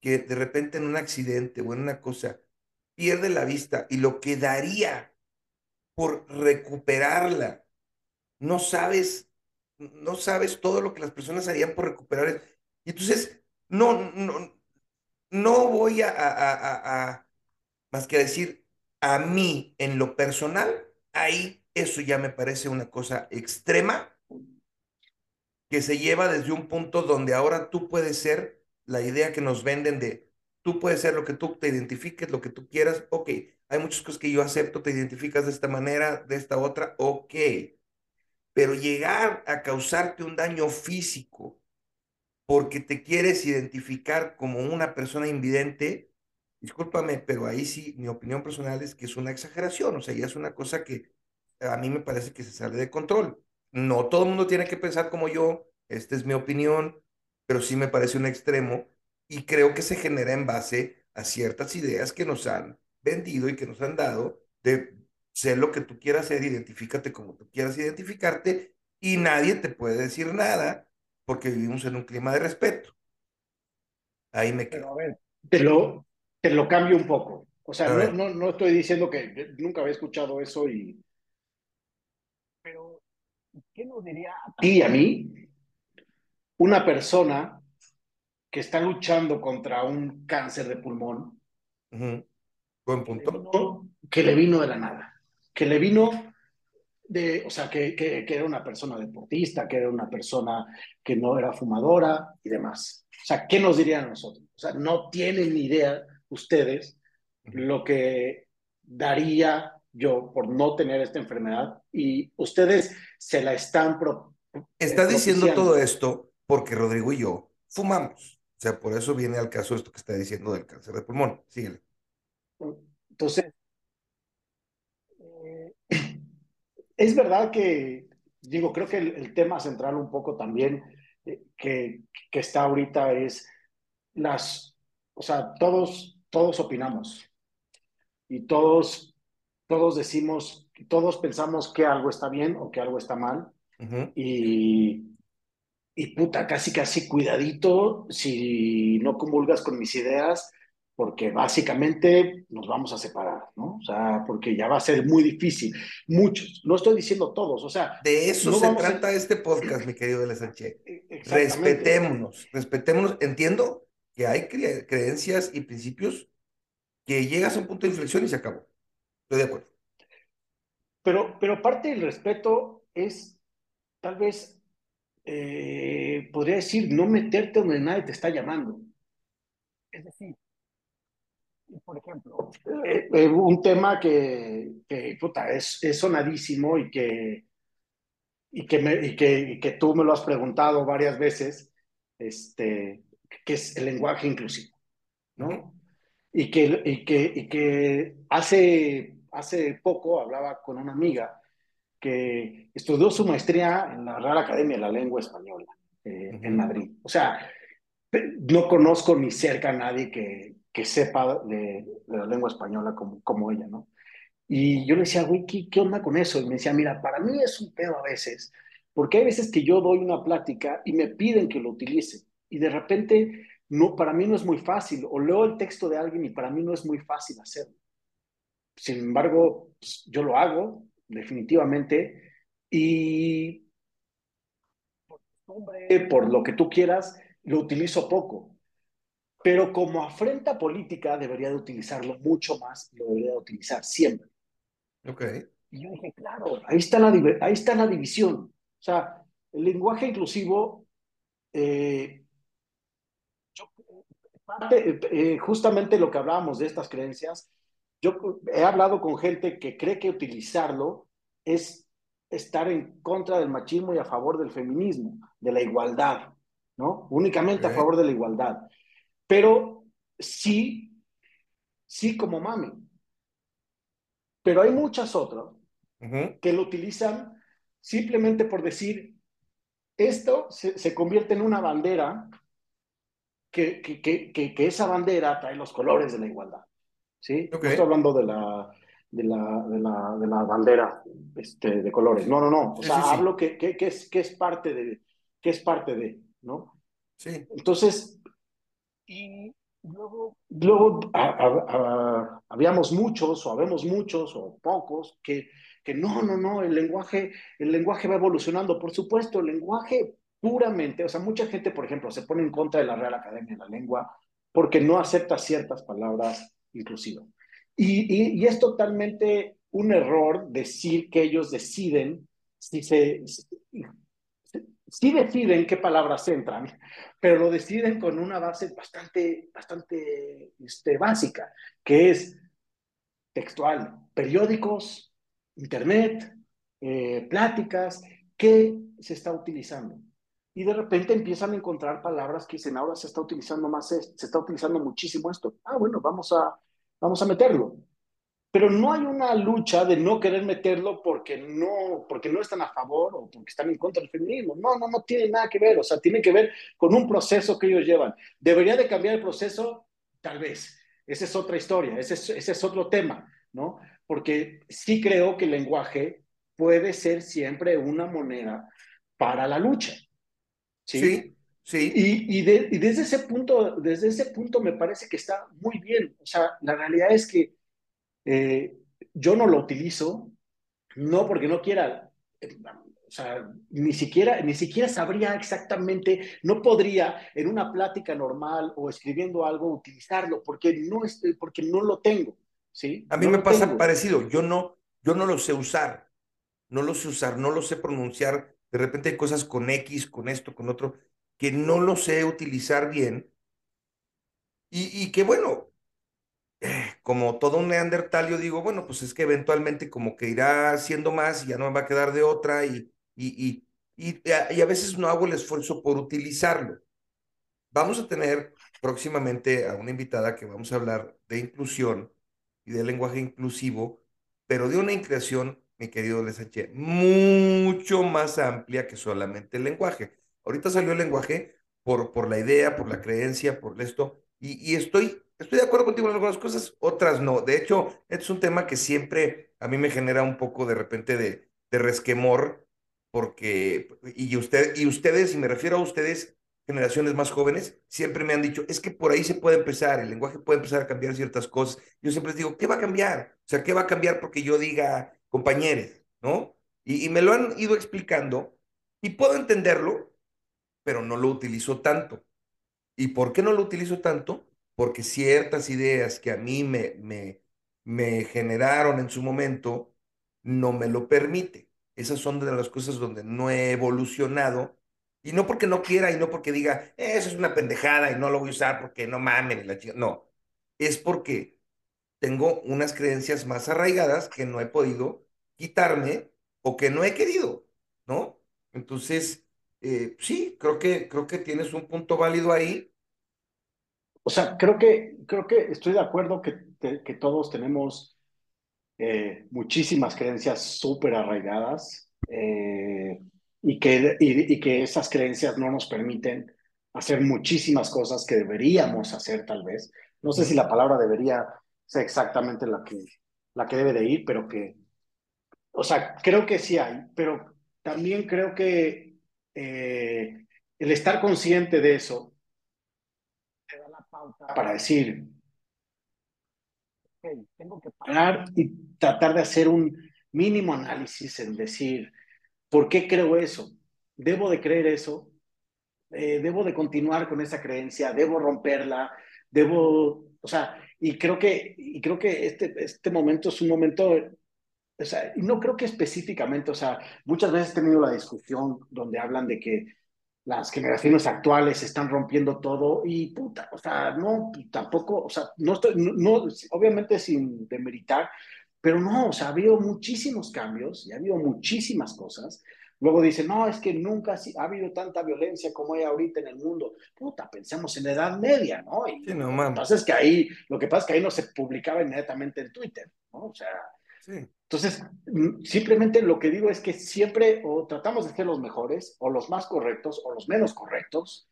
que de repente en un accidente o en una cosa pierde la vista y lo que daría por recuperarla, no sabes, no sabes todo lo que las personas harían por recuperar. Y entonces, no, no, no voy a, a, a, más que decir, a mí en lo personal, ahí eso ya me parece una cosa extrema que se lleva desde un punto donde ahora tú puedes ser la idea que nos venden de tú puedes ser lo que tú te identifiques, lo que tú quieras, ok, hay muchas cosas que yo acepto, te identificas de esta manera, de esta otra, ok, pero llegar a causarte un daño físico porque te quieres identificar como una persona invidente, discúlpame, pero ahí sí, mi opinión personal es que es una exageración, o sea, ya es una cosa que a mí me parece que se sale de control. No todo el mundo tiene que pensar como yo, esta es mi opinión, pero sí me parece un extremo y creo que se genera en base a ciertas ideas que nos han vendido y que nos han dado de ser lo que tú quieras ser, identifícate como tú quieras identificarte y nadie te puede decir nada porque vivimos en un clima de respeto. Ahí me quedo. Pero a ver, te lo, te lo cambio un poco. O sea, no, no, no, estoy diciendo que nunca había escuchado eso y... Pero, ¿qué nos diría a ti y a mí una persona que está luchando contra un cáncer de pulmón. Buen punto. Que le, vino, de la nada. Que le vino de, o sea, que, que, que, era una persona deportista, que era una persona que no era fumadora y demás. O sea, ¿qué nos dirían nosotros? O sea, no tienen ni idea ustedes lo que daría yo por no tener esta enfermedad y ustedes se la están pro, Está diciendo todo esto porque Rodrigo y yo fumamos. O sea, por eso viene al caso esto que está diciendo del cáncer de pulmón. Síguele. Entonces, eh, es verdad que, digo, creo que el, tema central un poco también eh, que, que, está ahorita es las, o sea, todos, todos opinamos y todos, todos decimos, todos pensamos que algo está bien o que algo está mal. Y y puta, casi casi cuidadito, si no comulgas con mis ideas, porque básicamente nos vamos a separar, ¿no? O sea, porque ya va a ser muy difícil. Muchos, no estoy diciendo todos, o sea... De eso no se a- trata este podcast, mi querido LSH. Exactamente. Respetémonos, respetémonos. Entiendo que hay cre- creencias y principios que llegas a un punto de inflexión y se acabó. Estoy de acuerdo. Pero, pero parte del respeto es, tal vez, eh, podría decir, no meterte donde nadie te está llamando. Es decir, por ejemplo, eh, eh, un tema que, que puta, es, es sonadísimo y que, y, que me, y, que, y que tú me lo has preguntado varias veces, este, que es el lenguaje inclusivo, ¿no? Y que, y que, y que hace, hace poco hablaba con una amiga que estudió su maestría en la Real Academia de la Lengua Española eh, Ujú. en Madrid. O sea, no conozco ni cerca a nadie que, que sepa de, la lengua española como, como ella, ¿no? Y yo le decía, güey, ¿qué, ¿qué onda con eso? Y me decía, mira, para mí es un pedo a veces, porque hay veces que yo doy una plática y me piden que lo utilice, y de repente, no, para mí no es muy fácil, o leo el texto de alguien y para mí no es muy fácil hacerlo. Sin embargo, pues, yo lo hago, definitivamente, y por por lo que tú quieras, lo utilizo poco. Pero como afrenta política debería de utilizarlo mucho más, lo debería de utilizar siempre. Ok. Y yo dije, claro, ahí está la, ahí está la división. O sea, el lenguaje inclusivo, eh, yo- parte- eh, justamente lo que hablábamos de estas creencias, yo he hablado con gente que cree que utilizarlo es estar en contra del machismo y a favor del feminismo, de la igualdad, ¿no? Únicamente a Ok. favor de la igualdad. Pero sí, sí como mami. Pero hay muchas otras Ujú. que lo utilizan simplemente por decir, esto se, se convierte en una bandera, que, que, que, que, esa bandera trae los colores de la igualdad. ¿sí? Ok. No estoy hablando de la, de la, de la, de la bandera este, de colores. No, no, no. O sea, sí, sí. hablo que, es, que es parte de, que es parte de, ¿no? Sí. Entonces, y luego, luego a, a, a, habíamos muchos, o habemos muchos, o pocos, que, que no, no, no, el lenguaje, el lenguaje va evolucionando. Por supuesto, el lenguaje puramente, o sea, mucha gente, por ejemplo, se pone en contra de la Real Academia de la Lengua porque no acepta ciertas palabras inclusivas. Y, y, y es totalmente un error decir que ellos deciden si se, sí deciden qué palabras entran, pero lo deciden con una base bastante, bastante este, básica, que es textual, periódicos, internet, eh, pláticas, ¿qué se está utilizando? Y de repente empiezan a encontrar palabras que dicen, ahora se está utilizando más, se está utilizando muchísimo esto. Ah, bueno, vamos a, vamos a meterlo pero no hay una lucha de no querer meterlo porque no, porque no están a favor o porque están en contra del feminismo. No, no, no tiene nada que ver. O sea, tiene que ver con un proceso que ellos llevan. ¿Debería de cambiar el proceso? Tal vez. Esa es otra historia, ese es, ese es otro tema, ¿no? Porque sí creo que el lenguaje puede ser siempre una moneda para la lucha. Sí, sí. sí. Y, y, de, y desde, ese punto, desde ese punto me parece que está muy bien. O sea, la realidad es que eh, yo no lo utilizo, no porque no quiera, eh, o sea, ni siquiera, ni siquiera sabría exactamente, no podría en una plática normal o escribiendo algo utilizarlo, porque no, es, porque no lo tengo, ¿sí? A mí no me pasa tengo. parecido, yo no, yo no lo sé usar, no lo sé usar, no lo sé pronunciar, de repente hay cosas con X, con esto, con otro, que no lo sé utilizar bien, y, y que bueno, como todo un neandertal, yo digo, bueno, pues es que eventualmente como que irá siendo más y ya no me va a quedar de otra y, y, y, y, y a veces no hago el esfuerzo por utilizarlo. Vamos a tener próximamente a una invitada que vamos a hablar de inclusión y de lenguaje inclusivo, pero de una inclusión, mi querido Lesache, mucho más amplia que solamente el lenguaje. Ahorita salió el lenguaje por, por la idea, por la creencia, por esto, y, y estoy estoy de acuerdo contigo en algunas cosas, otras no. De hecho, este es un tema que siempre a mí me genera un poco de repente de, de resquemor, porque, y, usted, y ustedes, y me refiero a ustedes, generaciones más jóvenes siempre me han dicho, es que por ahí se puede empezar, el lenguaje puede empezar a cambiar ciertas cosas. Yo siempre les digo, ¿qué va a cambiar? O sea, ¿qué va a cambiar porque yo diga compañeros, ¿no? Y, y me lo han ido explicando y puedo entenderlo, pero no lo utilizo tanto. ¿Y por qué no lo utilizo tanto? Porque ciertas ideas que a mí me, me, generaron en su momento no me lo permite. Esas son de las cosas donde no he evolucionado. Y no porque no quiera y no porque diga, eso es una pendejada y no lo voy a usar porque no mamen. La no, es porque tengo unas creencias más arraigadas que no he podido quitarme o que no he querido, ¿no? Entonces, eh, sí, creo que, creo que tienes un punto válido ahí. O sea, creo que, creo que estoy de acuerdo que, que todos tenemos eh, muchísimas creencias súper arraigadas eh, y, que, y, que esas creencias no nos permiten hacer muchísimas cosas que deberíamos hacer tal vez. No sé si la palabra debería ser exactamente la que, la que debe de ir, pero que, o sea, creo que sí hay, pero también creo que eh, el estar consciente de eso pauta para decir, tengo que parar y tratar de hacer un mínimo análisis en decir, ¿por qué creo eso? ¿Debo de creer eso? Eh, ¿Debo de continuar con esa creencia? ¿Debo romperla? ¿Debo, o sea, y creo que, y creo que este, este momento es un momento, o sea, no creo que específicamente, o sea, muchas veces he tenido la discusión donde hablan de que las generaciones actuales están rompiendo todo y puta, o sea, no, tampoco, o sea, no estoy, no, obviamente sin demeritar, pero no, o sea, ha habido muchísimos cambios y ha habido muchísimas cosas. Luego dicen, no, es que nunca ha habido tanta violencia como hay ahorita en el mundo. Puta, pensemos en la Edad Media, ¿no? Y sí, no, lo que pasa es que ahí, lo que pasa es que ahí no se publicaba inmediatamente en Twitter, ¿no? O sea, sí. Entonces, mm, simplemente lo que digo es que siempre o tratamos de ser los mejores, o los más correctos, o los menos correctos,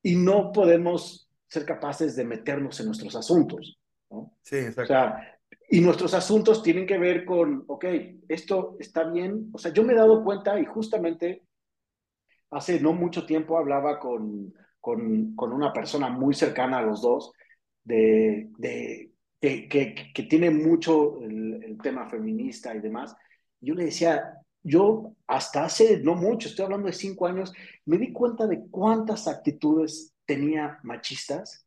y no podemos ser capaces de meternos en nuestros asuntos. ¿no? Sí, exacto. O sea, y nuestros asuntos tienen que ver con, ok, esto está bien. O sea, yo me he dado cuenta y justamente hace no mucho tiempo hablaba con, con, con una persona muy cercana a los dos de, de que, que, tiene mucho el, tema feminista y demás. Yo le decía, yo hasta hace no mucho, estoy hablando de cinco años, me di cuenta de cuántas actitudes tenía machistas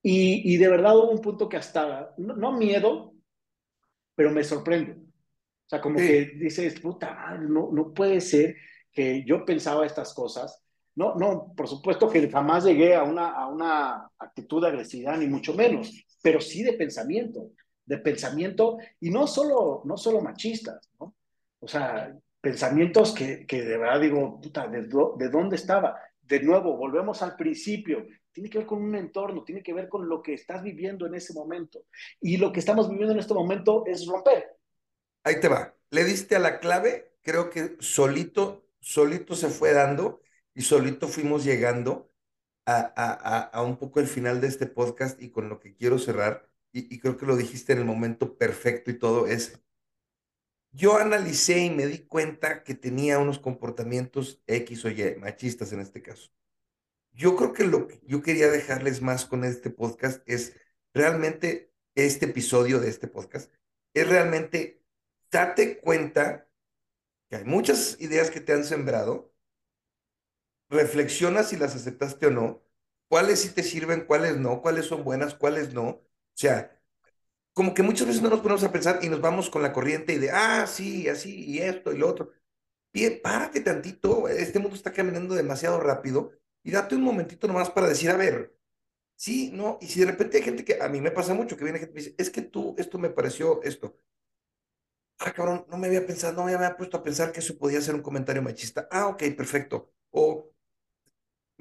y, y de verdad hubo un punto que hasta, no, miedo, pero me sorprende. O sea, como que dices, puta, no, no puede ser que yo pensaba estas cosas. No, no, por supuesto que jamás llegué a una, a una actitud de agresividad, ni mucho menos pero sí de pensamiento, de pensamiento, y no solo, no solo machistas, ¿no? O sea, pensamientos que, que de verdad digo, puta, ¿de, ¿de dónde estaba? De nuevo, volvemos al principio, tiene que ver con un entorno, tiene que ver con lo que estás viviendo en ese momento. Y lo que estamos viviendo en este momento es romper. Ahí te va. Le diste a la clave, creo que solito, solito se fue dando y solito fuimos llegando a, un poco el final de este podcast y con lo que quiero cerrar, y, creo que lo dijiste en el momento perfecto y todo, es, yo analicé y me di cuenta que tenía unos comportamientos X o Y, machistas en este caso. Yo creo que lo que yo quería dejarles más con este podcast es realmente este episodio de este podcast, es realmente date cuenta que hay muchas ideas que te han sembrado, reflexiona si las aceptaste o no, cuáles sí te sirven, cuáles no, cuáles son buenas, cuáles no. O sea, como que muchas veces no nos ponemos a pensar y nos vamos con la corriente y de, ah, sí, así, y esto y lo otro. Bien, párate tantito, este mundo está caminando demasiado rápido y date un momentito nomás para decir, a ver, sí, no, y si de repente hay gente que, a mí me pasa mucho, que viene gente y me dice, es que tú, esto me pareció esto. Ah, cabrón, no me había pensado, no me había puesto a pensar que eso podía ser un comentario machista. Ah, ok, perfecto. O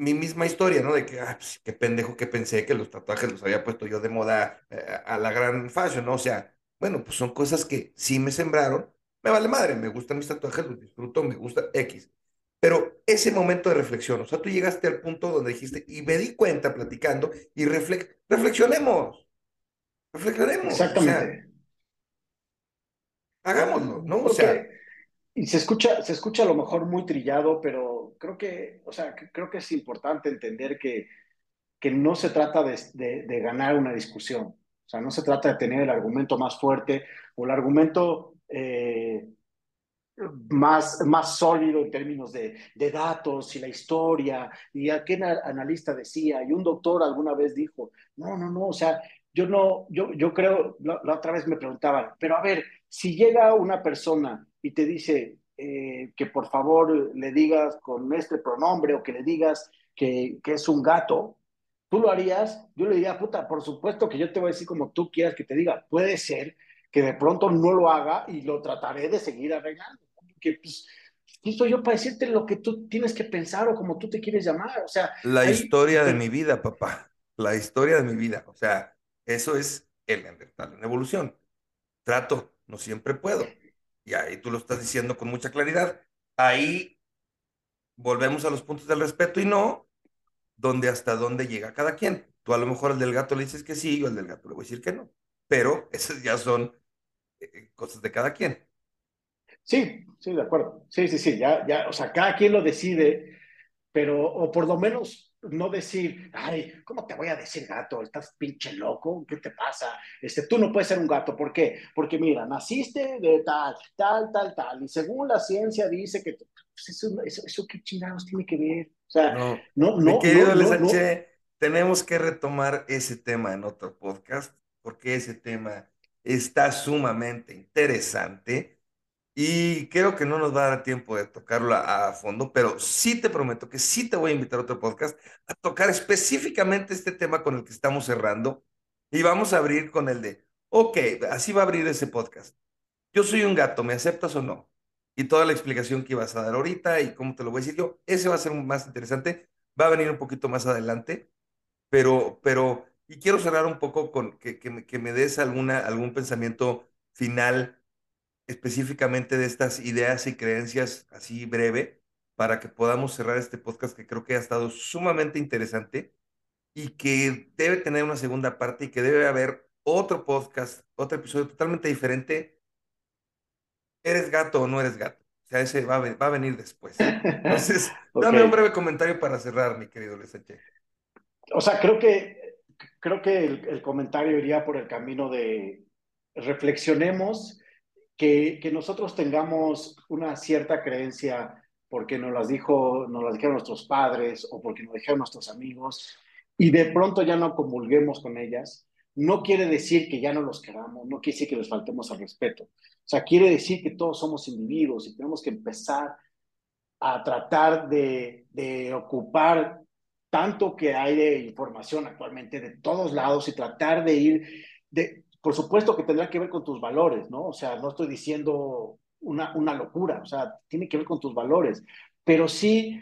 mi misma historia, ¿no? De que, ah, pues, qué pendejo que pensé que los tatuajes los había puesto yo de moda eh, a la gran fashion, ¿no? O sea, bueno, pues son cosas que sí me sembraron. Me vale madre, me gustan mis tatuajes, los disfruto, me gusta X. Pero ese momento de reflexión, o sea, tú llegaste al punto donde dijiste, y me di cuenta platicando, y reflexionemos. Reflexionemos. Exactamente. hagámoslo, ¿no? O sea, y se escucha, se escucha a lo mejor muy trillado, pero creo que, o sea, creo que es importante entender que, que no se trata de, de, ganar una discusión. O sea, no se trata de tener el argumento más fuerte o el argumento eh, más, más sólido en términos de, de, datos y la historia, y a qué analista decía, y un doctor alguna vez dijo, no, no, no, o sea, yo no, yo, yo creo, la, la otra vez me preguntaban, pero a ver, si llega una persona y te dice eh, que por favor le digas con este pronombre o que le digas que, que es un gato, ¿tú lo harías? Yo le diría, puta, por supuesto que yo te voy a decir como tú quieras que te diga, puede ser que de pronto no lo haga y lo trataré de seguir arreglando que pues, ¿quién soy yo para decirte lo que tú tienes que pensar o como tú te quieres llamar? O sea, la historia de mi vida, papá, la historia de mi vida. O sea, eso es el Neandertal en evolución. Trato, no siempre puedo. Y ahí tú lo estás diciendo con mucha claridad. Ahí volvemos a los puntos del respeto y no, donde hasta dónde llega cada quien. Tú a lo mejor al del gato le dices que sí, yo al del gato le voy a decir que no. Pero esas ya son eh, cosas de cada quien. Sí, sí, de acuerdo. Sí, sí, sí, ya, ya, o sea, cada quien lo decide, pero, o por lo menos no decir, ay, ¿cómo te voy a decir gato? ¿Estás pinche loco? ¿Qué te pasa? Este, tú no puedes ser un gato. ¿Por qué? Porque mira, naciste de tal, tal, tal, tal, y según la ciencia dice que, pues eso, eso, eso qué chingados tiene que ver. O sea, no, no, no. Mi querido no, no, tenemos que retomar ese tema en otro podcast, porque ese tema está sumamente interesante y creo que no nos va tiempo de tocarlo a, fondo, pero sí te prometo que sí te voy a invitar a otro podcast a tocar específicamente este tema con el que estamos cerrando. Y vamos a abrir con el de, ok, así va a abrir ese podcast. Yo soy un gato, ¿me aceptas o no? Y toda la explicación que ibas a dar ahorita y cómo te lo voy a decir yo, ese va a ser más interesante, va a venir un poquito más adelante, pero, pero, y quiero cerrar un poco con que, que, que me des alguna, algún pensamiento final específicamente de estas ideas y creencias así breve para que podamos cerrar este podcast que creo que ha estado sumamente interesante y que debe tener una segunda parte y que debe haber otro podcast, otro episodio totalmente diferente. ¿Eres gato o no eres gato? O sea, ese va a, va a venir después. Entonces, okay. dame un breve comentario para cerrar, mi querido Lesache. O sea, creo que, creo que el, el comentario iría por el camino de reflexionemos que, nosotros tengamos una cierta creencia porque nos las dijo, nos las dijeron nuestros padres o porque nos dijeron nuestros amigos y de pronto ya no comulguemos con ellas, no quiere decir que ya no los queramos, no quiere decir que les faltemos al respeto. O sea, quiere decir que todos somos individuos y tenemos que empezar a tratar de, de ocupar tanto que hay de información actualmente de todos lados y tratar de ir, de, por supuesto que tendrá que ver con tus valores, ¿no? O sea, no estoy diciendo una, una locura, o sea, tiene que ver con tus valores, pero sí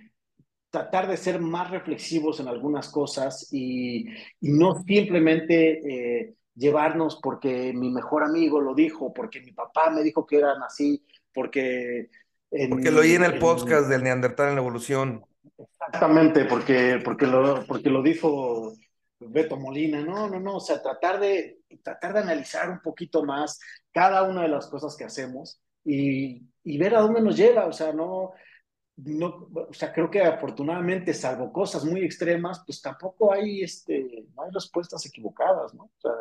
tratar de ser más reflexivos en algunas cosas y, y no simplemente eh, llevarnos porque mi mejor amigo lo dijo, porque mi papá me dijo que eran así, porque... En, porque lo oí en el en, podcast del Neandertal en la evolución. Exactamente, porque, porque, lo, porque lo dijo Beto Molina, no, no, no, o sea, tratar de, tratar de analizar un poquito más cada una de las cosas que hacemos y, y ver a dónde nos lleva, o sea, no, no, o sea, creo que afortunadamente, salvo cosas muy extremas, pues tampoco hay, este, no hay respuestas equivocadas, ¿no? O sea,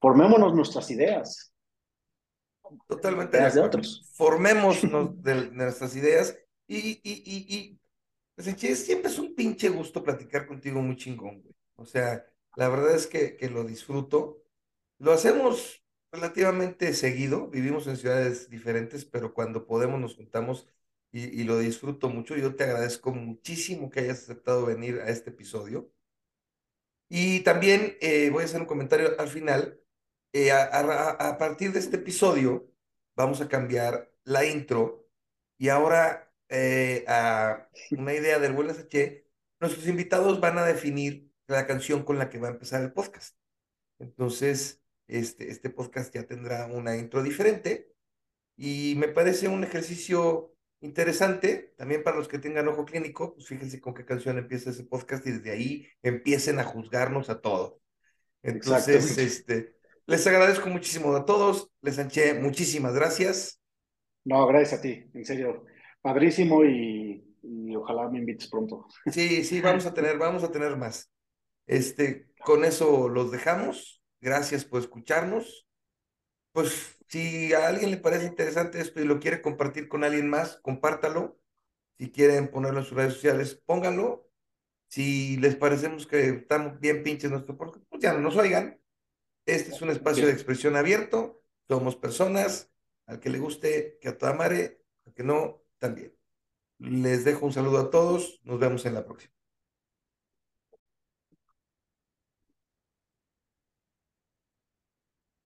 formémonos nuestras ideas. Totalmente. De otros. Formémonos de, de, nuestras ideas y, y, y, y pues, siempre es un pinche gusto platicar contigo muy chingón, güey. O sea, la verdad es que, que lo disfruto. Lo hacemos relativamente seguido, vivimos en ciudades diferentes, pero cuando podemos nos juntamos y, y, lo disfruto mucho. Yo te agradezco muchísimo que hayas aceptado venir a este episodio. Y también eh, voy a hacer un comentario al final. Eh, a, a, a, partir de este episodio vamos a cambiar la intro y ahora eh, a una idea del buen SH, nuestros invitados van a definir la canción con la que va a empezar el podcast. Entonces, este, este podcast ya tendrá una intro diferente y me parece un ejercicio interesante también para los que tengan ojo clínico, pues fíjense con qué canción empieza ese podcast y desde ahí empiecen a juzgarnos a todos. Entonces, este, les agradezco muchísimo a todos, les anché muchísimas gracias No, gracias a ti, en serio. Padrísimo y, y ojalá me invites pronto. Sí, sí, vamos a tener, vamos a tener más. Este, con eso los dejamos. Gracias por escucharnos. Pues si a alguien le parece interesante esto y lo quiere compartir con alguien más, compártalo. Si quieren ponerlo en sus redes sociales, pónganlo. Si les parecemos que estamos bien pinches nuestro pues ya no nos oigan. Este es un espacio de expresión abierto. Somos personas. Al que le guste, que a toda madre. Al que no, también. Les dejo un saludo a todos. Nos vemos en la próxima.